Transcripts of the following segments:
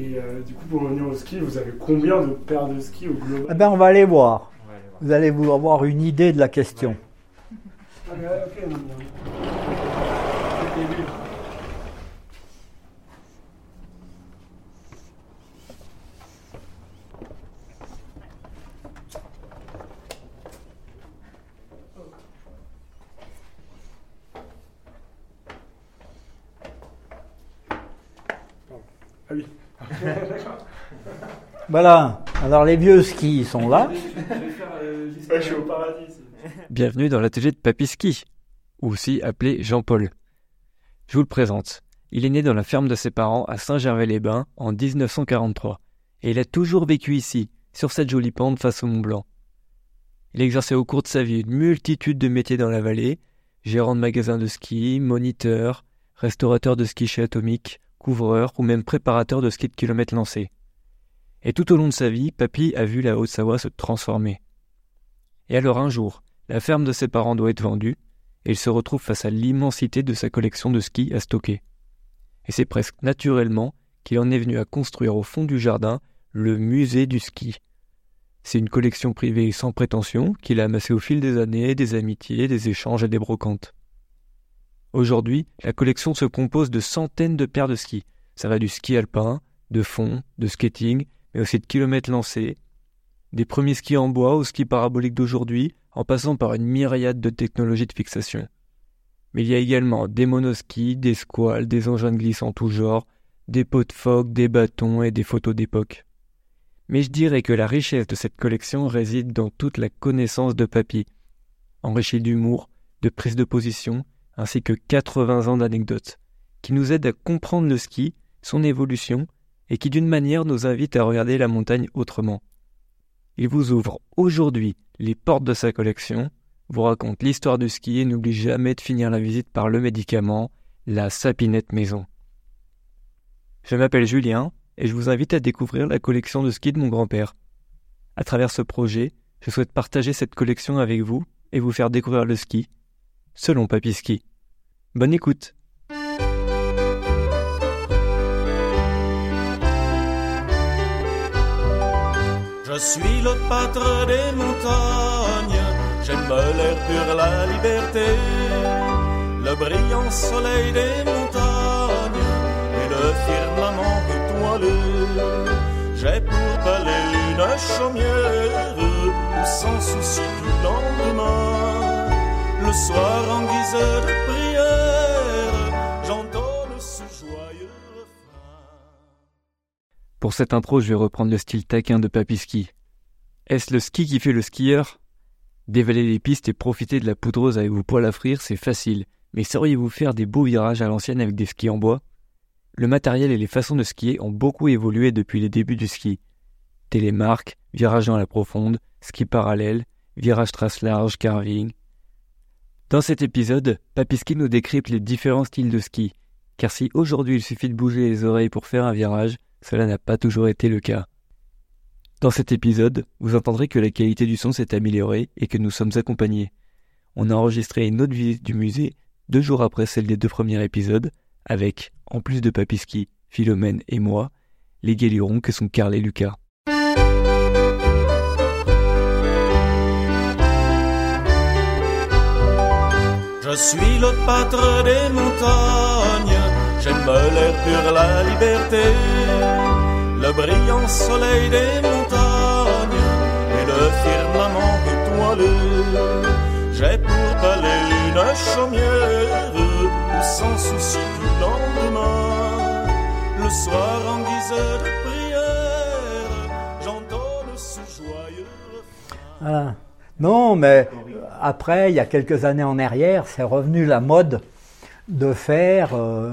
Et euh, du coup, pour revenir au ski, vous avez combien de paires de skis au global Eh ben, on va aller voir. Vous allez vous avoir une idée de la question. Ah, non, non. Ah oui. Voilà. Alors, les vieux skis sont là. Je vais faire euh, suis au paradis. c'est- Bienvenue dans l'atelier de Papy Ski, aussi appelé Jean-Paul. Je vous le présente. Il est né dans la ferme de ses parents à Saint-Gervais-les-Bains en 1943, et il a toujours vécu ici, sur cette jolie pente face au Mont Blanc. Il exercé au cours de sa vie une multitude de métiers dans la vallée, gérant de magasin de ski, moniteur, restaurateur de ski chez Atomic, couvreur ou même préparateur de ski de kilomètres lancés. Et tout au long de sa vie, Papy a vu la Haute-Savoie se transformer. Et alors un jour, la ferme de ses parents doit être vendue, et il se retrouve face à l'immensité de sa collection de skis à stocker. Et c'est presque naturellement qu'il en est venu à construire au fond du jardin le musée du ski. C'est une collection privée sans prétention qu'il a amassée au fil des années, des amitiés, des échanges et des brocantes. Aujourd'hui, la collection se compose de centaines de paires de skis. Ça va du ski alpin, de fond, de skating, mais aussi de kilomètres lancés, des premiers skis en bois aux skis paraboliques d'aujourd'hui, en passant par une myriade de technologies de fixation. Mais il y a également des monoskis, des squales, des engins de glisse en tout genre, des pots de phoque, des bâtons et des photos d'époque. Mais je dirais que la richesse de cette collection réside dans toute la connaissance de Papy, enrichie d'humour, de prise de position, ainsi que 80 ans d'anecdotes, qui nous aident à comprendre le ski, son évolution, et qui d'une manière nous invitent à regarder la montagne autrement. Il vous ouvre aujourd'hui les portes de sa collection, vous raconte l'histoire du ski et n'oublie jamais de finir la visite par le médicament, la sapinette maison. Je m'appelle Julien et je vous invite à découvrir la collection de ski de mon grand-père. À travers ce projet, je souhaite partager cette collection avec vous et vous faire découvrir le ski, selon Papy Ski. Bonne écoute Je suis le pâtre des montagnes, j'aime l'air pur, la liberté, le brillant soleil des montagnes et le firmament étoilé. J'ai pour palais une chaumière où sans souci du lendemain, le soir en guise de prière, j'entonne ce joyeux refrain. Pour cette intro, je vais reprendre le style taquin de Papy Ski. Est-ce le ski qui fait le skieur? Dévaler les pistes et profiter de la poudreuse avec vos poils à frire, c'est facile. Mais sauriez-vous faire des beaux virages à l'ancienne avec des skis en bois? Le matériel et les façons de skier ont beaucoup évolué depuis les débuts du ski. Télémarque, virage dans la profonde, ski parallèle, virage trace large, carving. Dans cet épisode, Papy Ski nous décrypte les différents styles de ski. Car si aujourd'hui il suffit de bouger les oreilles pour faire un virage, cela n'a pas toujours été le cas. Dans cet épisode, vous entendrez que la qualité du son s'est améliorée et que nous sommes accompagnés. On a enregistré une autre visite du musée deux jours après celle des deux premiers épisodes, avec, en plus de Papiski, Philomène et moi, les galurons que sont Karl et Lucas. Je suis le pâtre des montagnes, j'aime l'air pur, la liberté, le brillant soleil des montagnes et le firmament étoilé. J'ai pour palais une chaumière sans souci du lendemain, le soir en guise de prière, j'entonne ce joyeux. Voilà. Non, mais après, il y a quelques années en arrière, c'est revenu la mode de faire euh,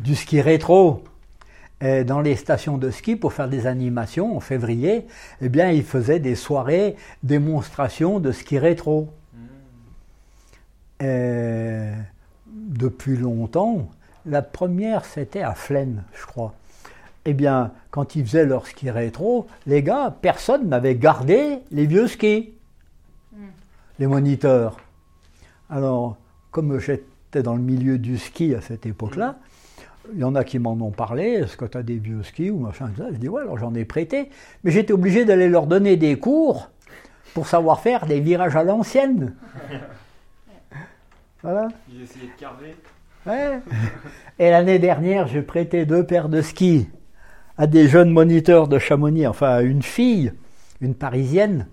du ski rétro. Et dans les stations de ski, pour faire des animations en février, eh bien, ils faisaient des soirées démonstrations de ski rétro. Et depuis longtemps, la première, c'était à Flaine, je crois. Eh bien, quand ils faisaient leur ski rétro, les gars, personne n'avait gardé les vieux skis les moniteurs. Alors, comme j'étais dans le milieu du ski à cette époque-là, il y en a qui m'en ont parlé, est-ce que tu as des vieux skis ou machin, ça. Je dis, ouais, alors j'en ai prêté. Mais j'étais obligé d'aller leur donner des cours pour savoir faire des virages à l'ancienne. Voilà. Ils essayaient de carver. Ouais. Et l'année dernière, j'ai prêté deux paires de skis à des jeunes moniteurs de Chamonix, enfin à une fille, une parisienne,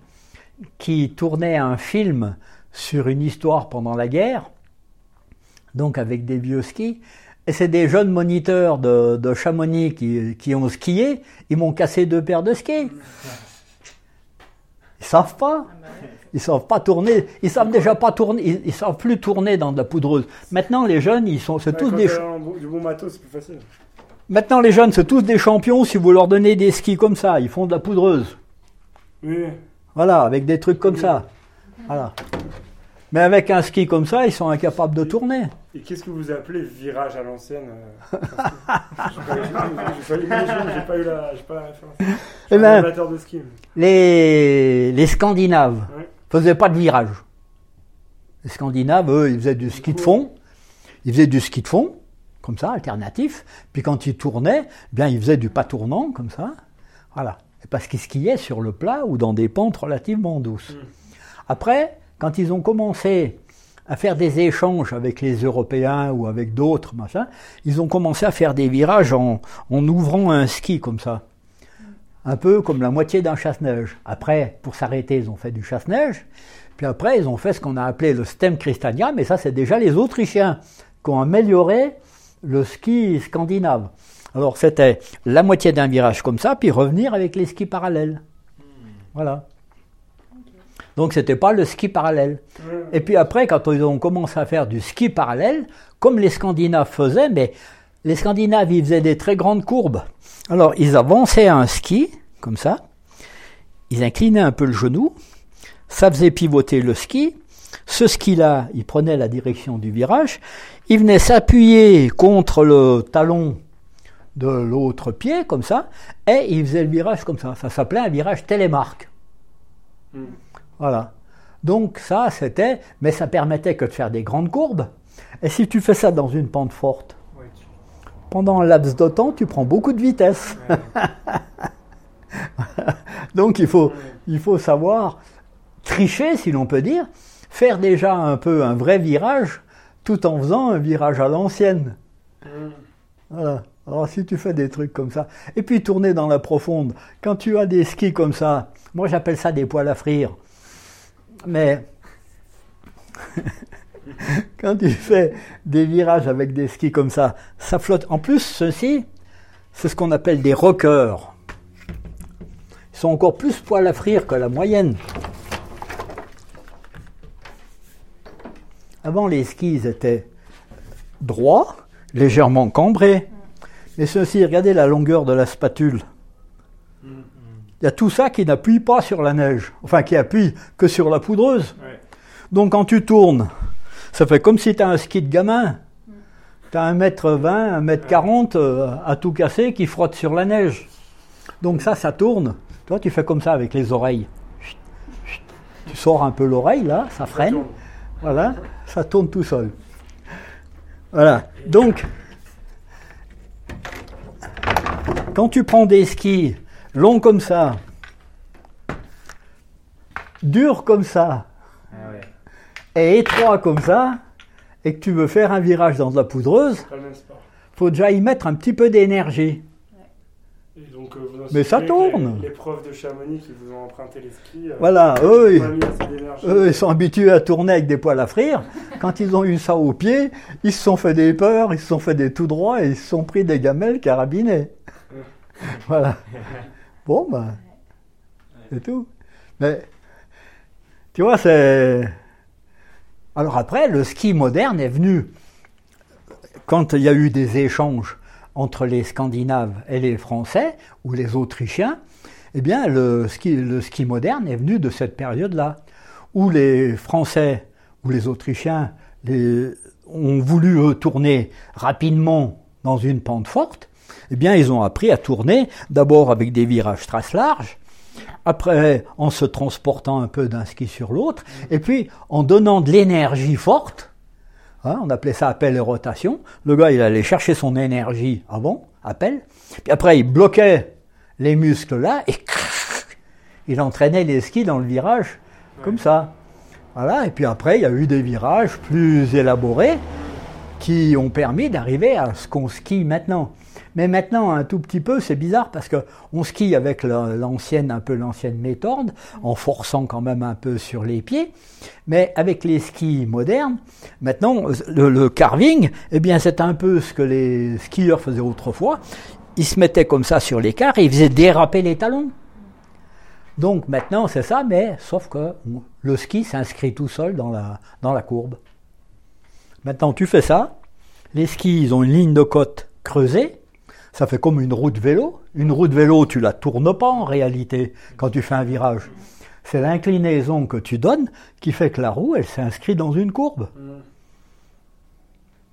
qui tournait un film sur une histoire pendant la guerre, donc avec des vieux skis. Et c'est des jeunes moniteurs de, de Chamonix qui, qui ont skié, ils m'ont cassé deux paires de skis. Ils savent pas. Ils savent pas tourner. Ils savent déjà pas tourner. Ils, ils savent plus tourner dans de la poudreuse. Maintenant, les jeunes, ils sont, c'est Ouais, tous des. t'as un bon- du bon matos, c'est plus facile. Maintenant, les jeunes, c'est tous des champions. Si vous leur donnez des skis comme ça, ils font de la poudreuse. Oui. Voilà, avec des trucs comme ça. Voilà. Mais avec un ski comme ça, ils sont incapables de tourner. Et qu'est-ce que vous appelez virage à l'ancienne euh, J'ai pas eu la, pas la référence. Eh ben- amateur de ski. Les, les Scandinaves Ouais. faisaient pas de virage. Les Scandinaves, eux, ils faisaient du ski de fond. Ils faisaient du ski de fond, comme ça, alternatif. Puis quand ils tournaient, eh bien, ils faisaient du pas tournant, comme ça. Voilà. Parce qu'ils skiaient sur le plat ou dans des pentes relativement douces. Après, quand ils ont commencé à faire des échanges avec les Européens ou avec d'autres, machin, ils ont commencé à faire des virages en, en ouvrant un ski comme ça. Un peu comme la moitié d'un chasse-neige. Après, pour s'arrêter, ils ont fait du chasse-neige. Puis après, ils ont fait ce qu'on a appelé le stem Christiania, mais ça, c'est déjà les Autrichiens qui ont amélioré le ski scandinave. Alors, c'était la moitié d'un virage comme ça, puis revenir avec les skis parallèles. Voilà. Donc, c'était pas le ski parallèle. Et puis après, quand ils ont commencé à faire du ski parallèle, comme les Scandinaves faisaient, mais les Scandinaves, ils faisaient des très grandes courbes. Alors, ils avançaient un ski, comme ça, ils inclinaient un peu le genou, ça faisait pivoter le ski. Ce ski-là, il prenait la direction du virage, il venait s'appuyer contre le talon de l'autre pied, comme ça, et il faisait le virage comme ça. Ça s'appelait un virage télémarque. Mm. Voilà. Donc ça, c'était, mais ça permettait que de faire des grandes courbes. Et si tu fais ça dans une pente forte, pendant un laps de temps, tu prends beaucoup de vitesse. Donc il faut, il faut savoir tricher, si l'on peut dire, faire déjà un peu un vrai virage, tout en faisant un virage à l'ancienne. Mm. Voilà. Alors si tu fais des trucs comme ça, et puis tourner dans la profonde, quand tu as des skis comme ça, moi j'appelle ça des poils à frire, mais quand tu fais des virages avec des skis comme ça, ça flotte. En plus, ceux-ci, c'est ce qu'on appelle des rockers. Ils sont encore plus poils à frire que la moyenne. Avant, les skis étaient droits, légèrement cambrés. Mais ceci, regardez la longueur de la spatule. Il y a tout ça qui n'appuie pas sur la neige, enfin qui appuie que sur la poudreuse. Ouais. Donc quand tu tournes, ça fait comme si tu as un ski de gamin. Tu as 1m20, 1m40 euh, à tout casser qui frotte sur la neige. Donc ça, ça tourne. Toi, tu fais comme ça avec les oreilles. Chut, chut. Tu sors un peu l'oreille là, ça freine. Voilà, ça tourne tout seul. Voilà. Donc, quand tu prends des skis longs comme ça, durs comme ça, et étroits comme ça, et que tu veux faire un virage dans de la poudreuse, sport. faut déjà y mettre un petit peu d'énergie. Et donc, euh, vous Mais ça tourne. Les, les profs de Chamonix qui vous ont emprunté les skis. euh, Voilà, eux, ils- ont pas mis assez d'énergie. eux, ils sont habitués à tourner avec des poils à frire. Quand ils ont eu ça au pied, ils se sont fait des peurs, ils se sont fait des tout droits et ils se sont pris des gamelles carabinés. Voilà. Bon, ben, c'est tout. Mais, tu vois, c'est. Alors après, le ski moderne est venu quand il y a eu des échanges entre les Scandinaves et les Français ou les Autrichiens. Eh bien, le ski, le ski moderne est venu de cette période-là, où les Français ou les Autrichiens les- ont voulu eux, tourner rapidement dans une pente forte. Eh bien, ils ont appris à tourner d'abord avec des virages traces larges, après en se transportant un peu d'un ski sur l'autre, et puis en donnant de l'énergie forte Hein, on appelait ça appel et rotation. Le gars, il allait chercher son énergie avant, appel. Puis après, il bloquait les muscles là et il entraînait les skis dans le virage comme ça. Voilà. Et puis après, il y a eu des virages plus élaborés qui ont permis d'arriver à ce qu'on skie maintenant. Mais maintenant, un tout petit peu, c'est bizarre parce que on skie avec l'ancienne, un peu l'ancienne méthode, en forçant quand même un peu sur les pieds. Mais avec les skis modernes, maintenant, le, carving, eh bien, c'est un peu ce que les skieurs faisaient autrefois. Ils se mettaient comme ça sur les et ils faisaient déraper les talons. Donc maintenant, c'est ça, mais sauf que le ski s'inscrit tout seul dans la, dans la courbe. Maintenant, tu fais ça. Les skis, ils ont une ligne de côte creusée ça fait comme une roue de vélo. Une roue de vélo, tu la tournes pas en réalité quand tu fais un virage. C'est l'inclinaison que tu donnes qui fait que la roue, elle s'inscrit dans une courbe. Mmh.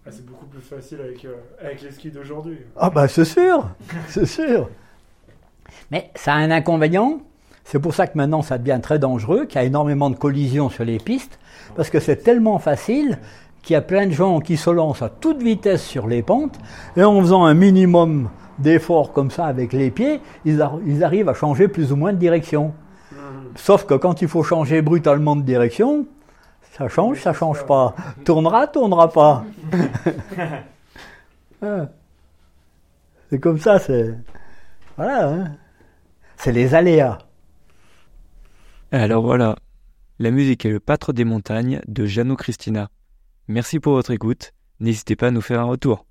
Ah, c'est beaucoup plus facile avec, euh, avec les skis d'aujourd'hui. Ah bah c'est sûr, c'est sûr. Mais ça a un inconvénient. C'est pour ça que maintenant ça devient très dangereux, qu'il y a énormément de collisions sur les pistes, parce que c'est tellement facile qu'il y a plein de gens qui se lancent à toute vitesse sur les pentes, et en faisant un minimum d'efforts comme ça avec les pieds, ils, arrivent à changer plus ou moins de direction. Mhm. Sauf que quand il faut changer brutalement de direction, ça change, ça change pas. Tournera, tournera pas. C'est comme ça, c'est. Voilà, hein. c'est les aléas. Alors voilà, la musique est le pâtre des montagnes de Jeannot Christina. Merci pour votre écoute. N'hésitez pas à nous faire un retour.